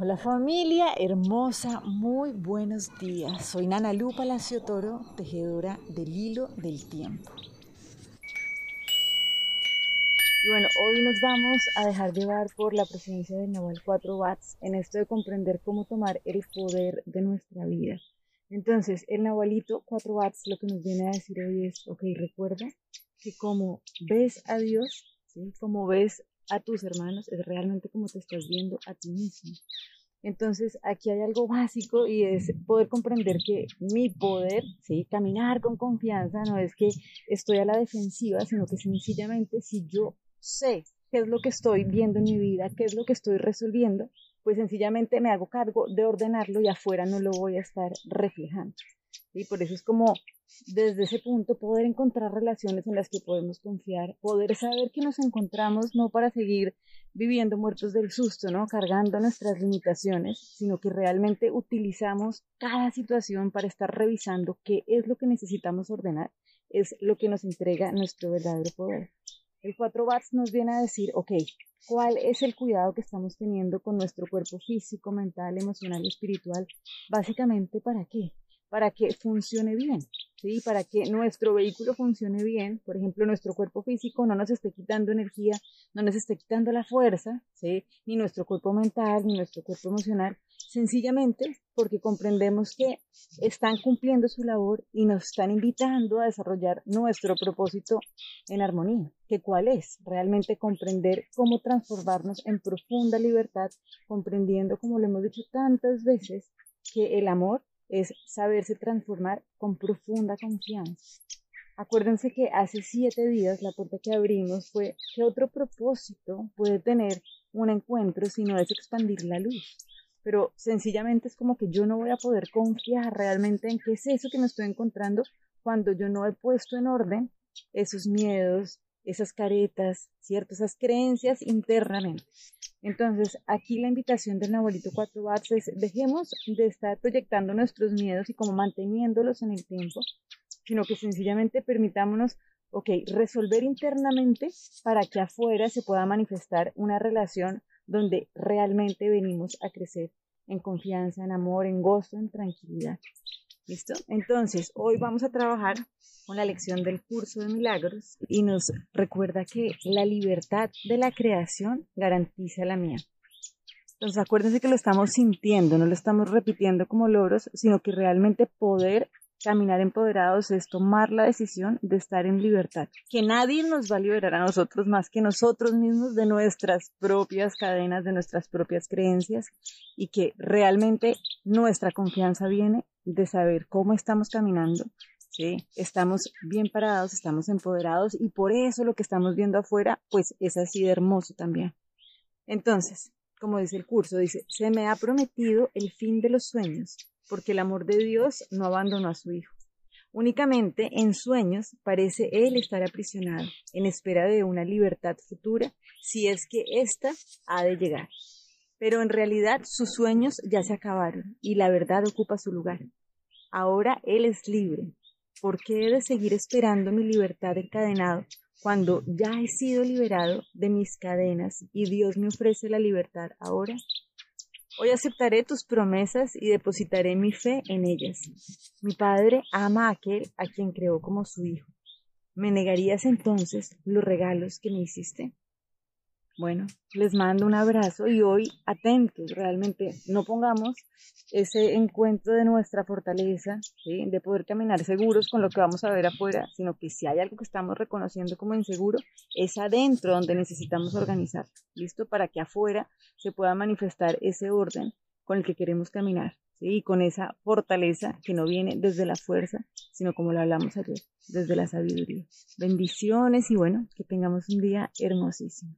Hola familia hermosa, muy buenos días. Soy Nana Lu Palacio Toro, tejedora del hilo del tiempo. Y bueno, hoy nos vamos a dejar llevar por la presencia del Naval 4 Watts en esto de comprender cómo tomar el poder de nuestra vida. Entonces, el Navalito 4 Watts lo que nos viene a decir hoy es, ok, recuerda que como ves a Dios, como ves a tus hermanos, es realmente como te estás viendo a ti mismo. Entonces, aquí hay algo básico y es poder comprender que mi poder, ¿sí? caminar con confianza, no es que estoy a la defensiva, sino que sencillamente si yo sé qué es lo que estoy viendo en mi vida, qué es lo que estoy resolviendo, pues sencillamente me hago cargo de ordenarlo y afuera no lo voy a estar reflejando. Y por eso es como desde ese punto poder encontrar relaciones en las que podemos confiar, poder saber que nos encontramos no para seguir viviendo muertos del susto, ¿no? Cargando nuestras limitaciones, sino que realmente utilizamos cada situación para estar revisando qué es lo que necesitamos ordenar, es lo que nos entrega nuestro verdadero poder. El 4 Bats nos viene a decir, ok, ¿cuál es el cuidado que estamos teniendo con nuestro cuerpo físico, mental, emocional y espiritual? Básicamente, ¿para qué? Para que funcione bien. ¿sí? Para que nuestro vehículo funcione bien, por ejemplo, nuestro cuerpo físico no nos esté quitando energía, no nos esté quitando la fuerza, ¿sí? Ni nuestro cuerpo mental, ni nuestro cuerpo emocional, sencillamente porque comprendemos que están cumpliendo su labor y nos están invitando a desarrollar nuestro propósito en armonía. ¿Que cuál es? Realmente comprender cómo transformarnos en profunda libertad, comprendiendo, como lo hemos dicho tantas veces, que el amor es saberse transformar con profunda confianza. Acuérdense que hace siete días la puerta que abrimos fue que otro propósito puede tener un encuentro si no es expandir la luz. Pero sencillamente es como que yo no voy a poder confiar realmente en qué es eso que me estoy encontrando cuando yo no he puesto en orden esos miedos, esas caretas, ¿cierto? Esas creencias internamente. Entonces, aquí la invitación del Nabolito 4 Bats es dejemos de estar proyectando nuestros miedos y como manteniéndolos en el tiempo, sino que sencillamente permitámonos, ok, resolver internamente para que afuera se pueda manifestar una relación donde realmente venimos a crecer en confianza, en amor, en gozo, en tranquilidad. ¿Listo? Entonces, hoy vamos a trabajar con la lección del curso de milagros y nos recuerda que la libertad de la creación garantiza la mía. Entonces acuérdense que lo estamos sintiendo, no lo estamos repitiendo como logros, sino que realmente poder caminar empoderados es tomar la decisión de estar en libertad. Que nadie nos va a liberar a nosotros más que nosotros mismos de nuestras propias cadenas, de nuestras propias creencias y que realmente nuestra confianza viene de saber cómo estamos caminando, Estamos bien parados, estamos empoderados y por eso lo que estamos viendo afuera, pues es así de hermoso también. Entonces, como dice el curso, dice, se me ha prometido el fin de los sueños, porque el amor de Dios no abandonó a su Hijo. Únicamente en sueños parece Él estar aprisionado, en espera de una libertad futura, si es que ésta ha de llegar. Pero en realidad sus sueños ya se acabaron y la verdad ocupa su lugar. Ahora Él es libre, ¿Por qué he de seguir esperando mi libertad encadenado cuando ya he sido liberado de mis cadenas y Dios me ofrece la libertad ahora? Hoy aceptaré tus promesas y depositaré mi fe en ellas. Mi Padre ama a aquel a quien creó como su Hijo. ¿Me negarías entonces los regalos que me hiciste? Bueno, les mando un abrazo y hoy atentos, realmente no pongamos ese encuentro de nuestra fortaleza, de poder caminar seguros con lo que vamos a ver afuera, sino que si hay algo que estamos reconociendo como inseguro, es adentro donde necesitamos organizar, ¿listo? Para que afuera se pueda manifestar ese orden con el que queremos caminar, y con esa fortaleza que no viene desde la fuerza, sino como lo hablamos ayer, desde la sabiduría. Bendiciones y bueno, que tengamos un día hermosísimo.